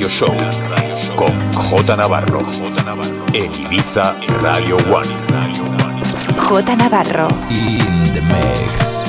Radio Show con J Navarro en Ibiza Radio One. J Navarro. In the mix.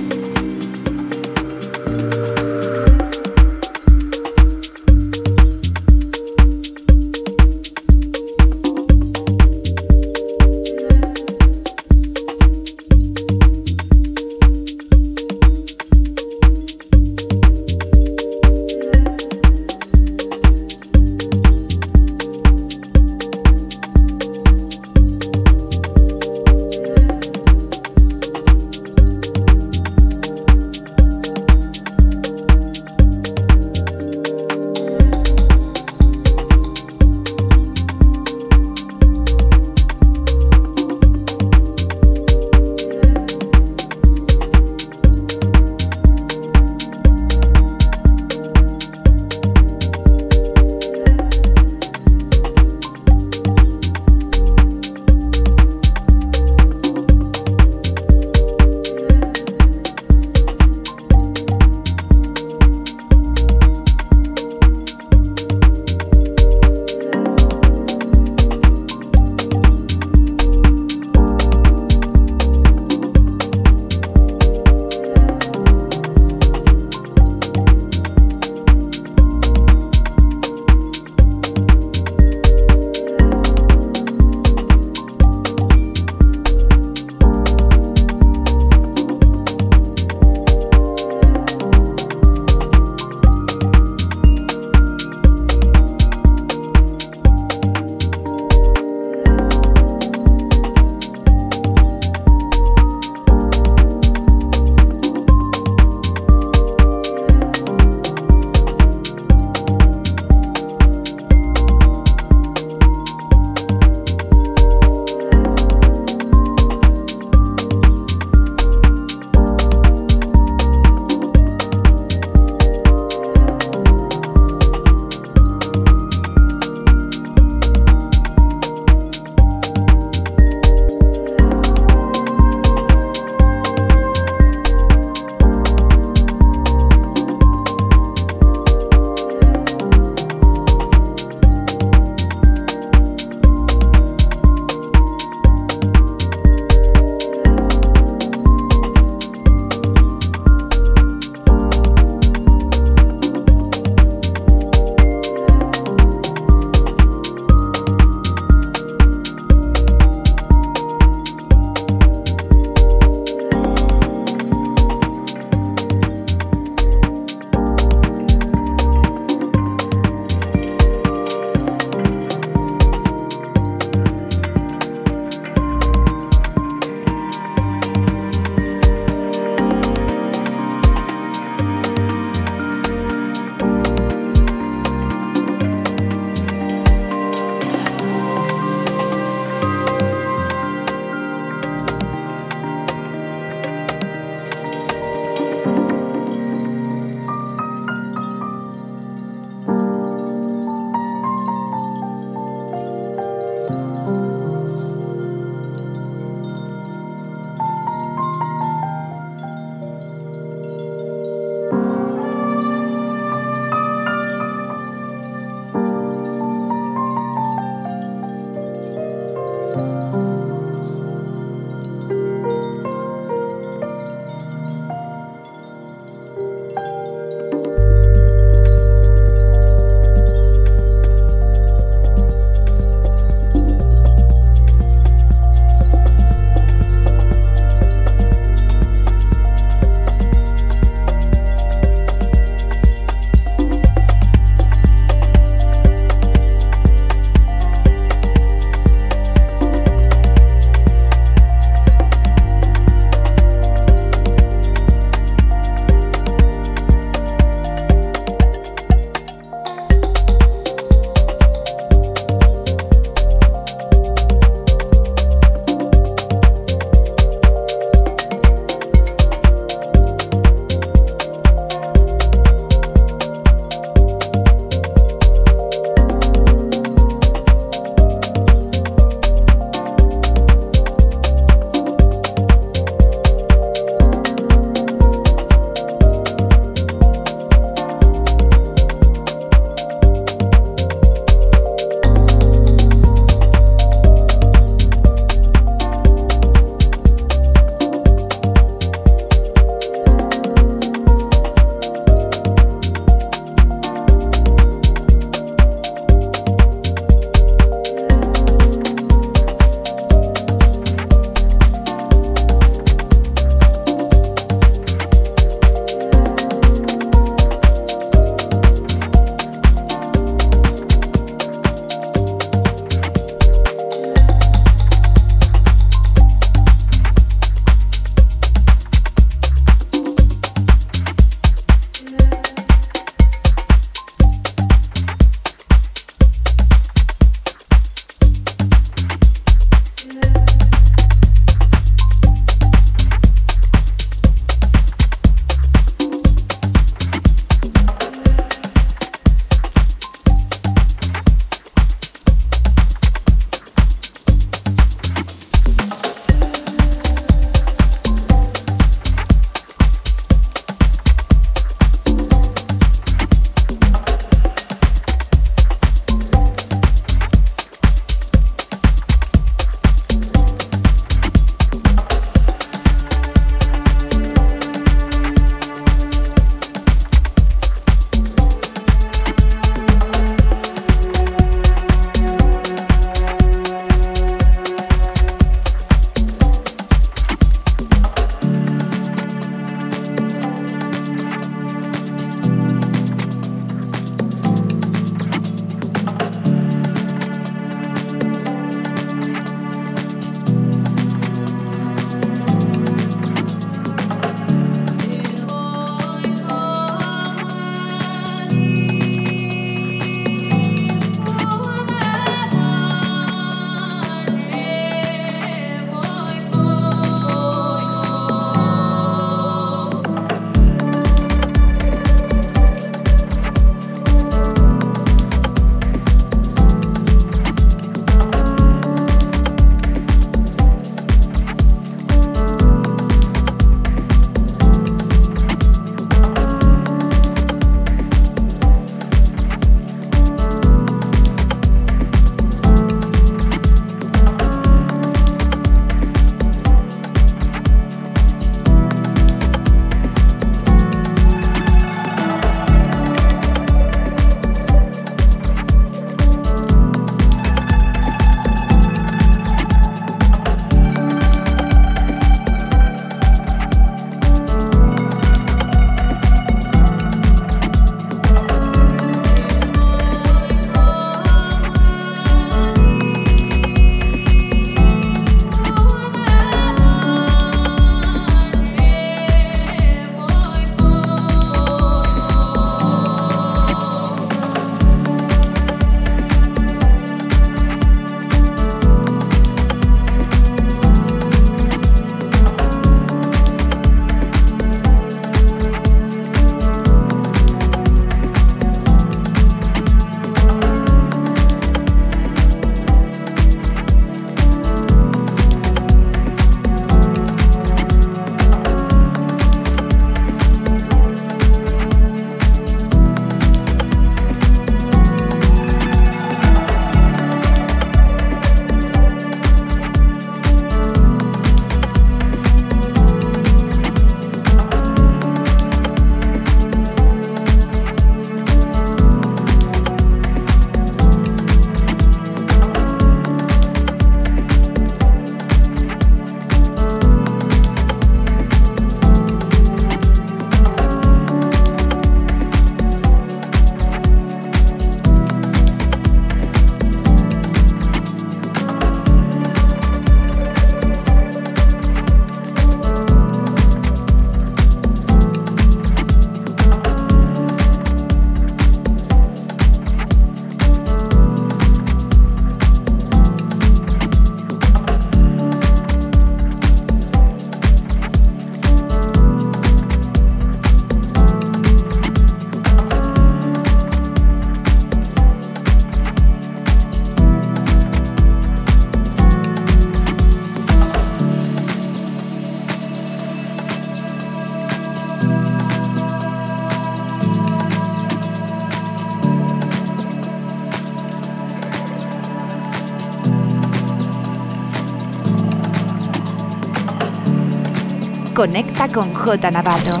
Conecta con J Navarro.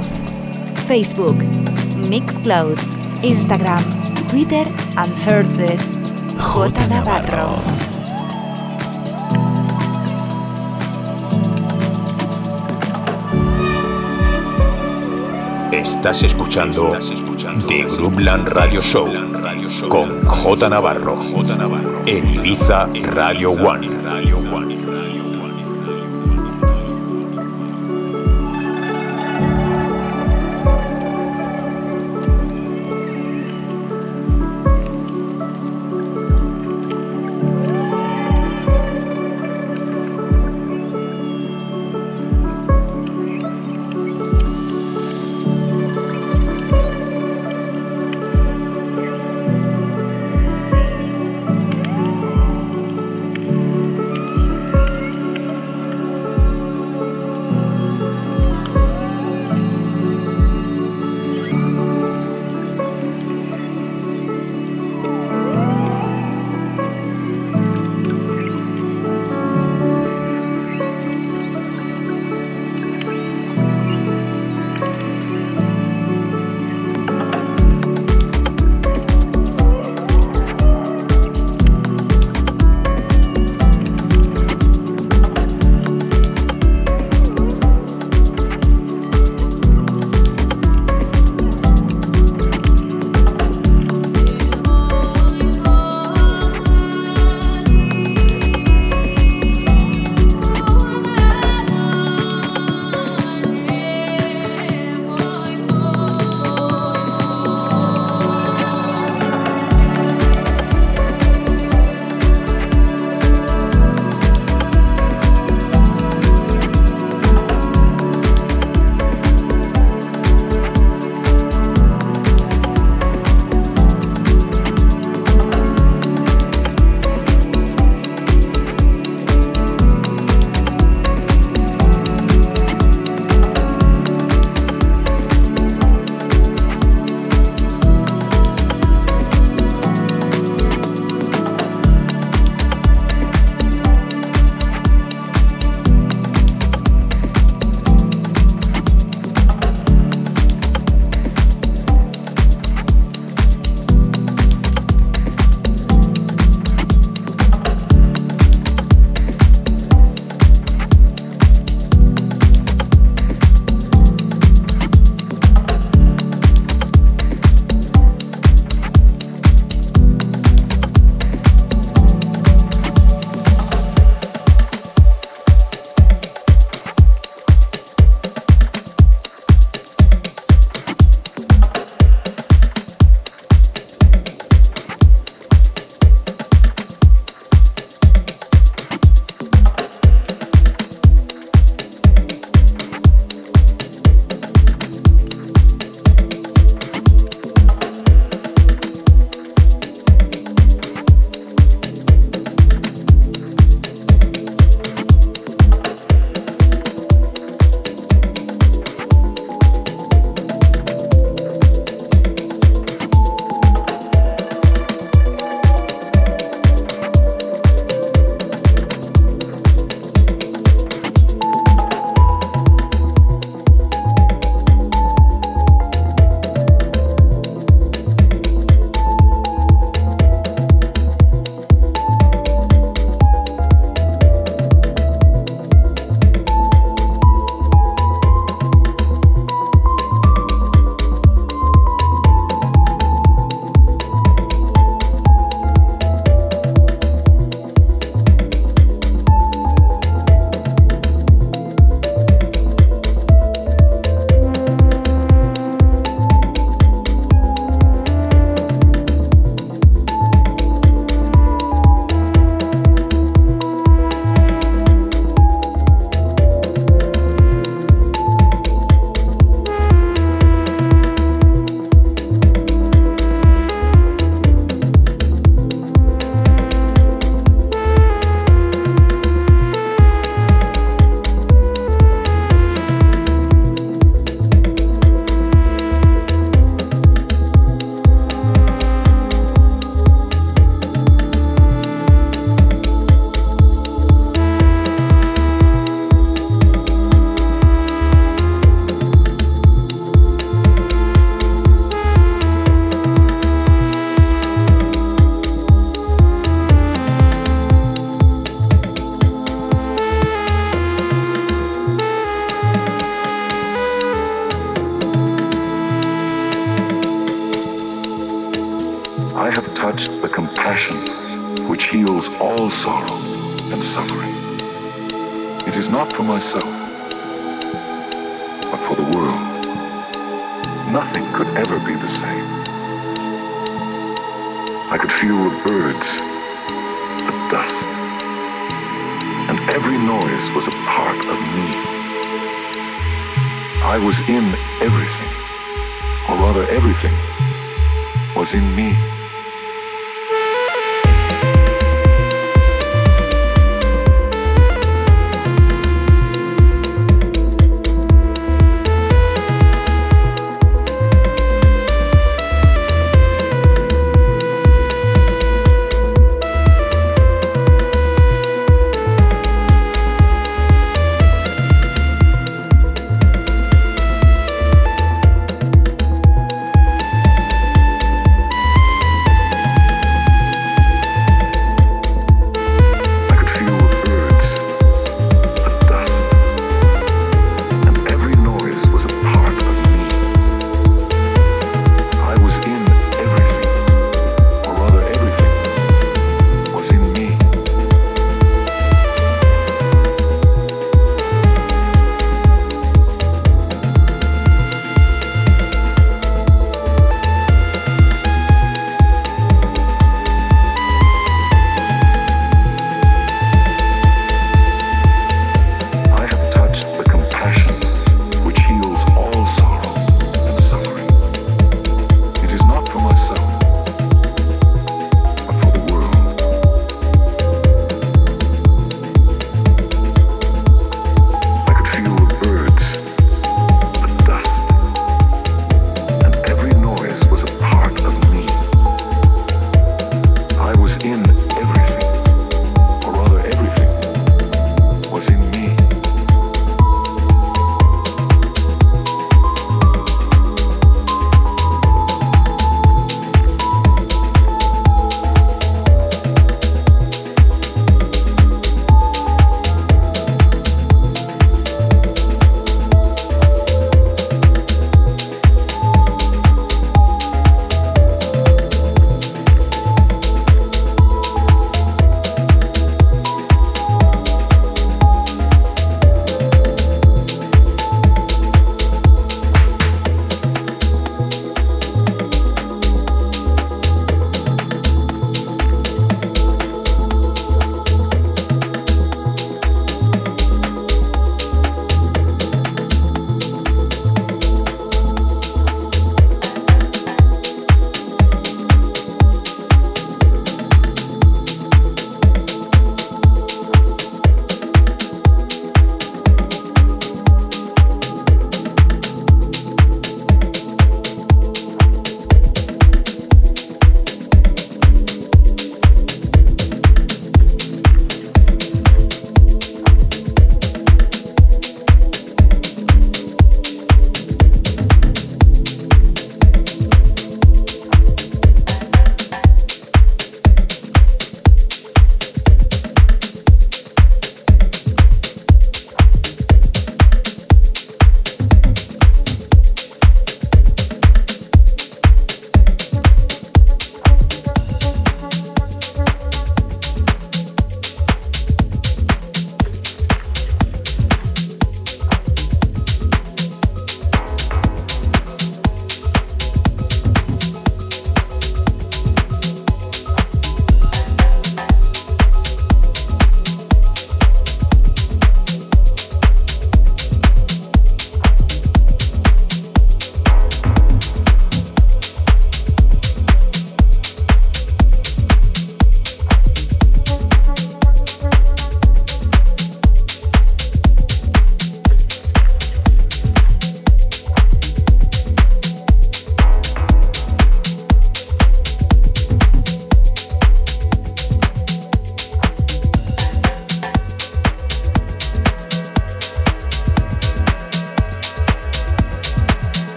Facebook, Mixcloud, Instagram, Twitter and Herces. J Navarro. Estás escuchando The Groupland Radio Show con J Navarro en Ibiza Radio One.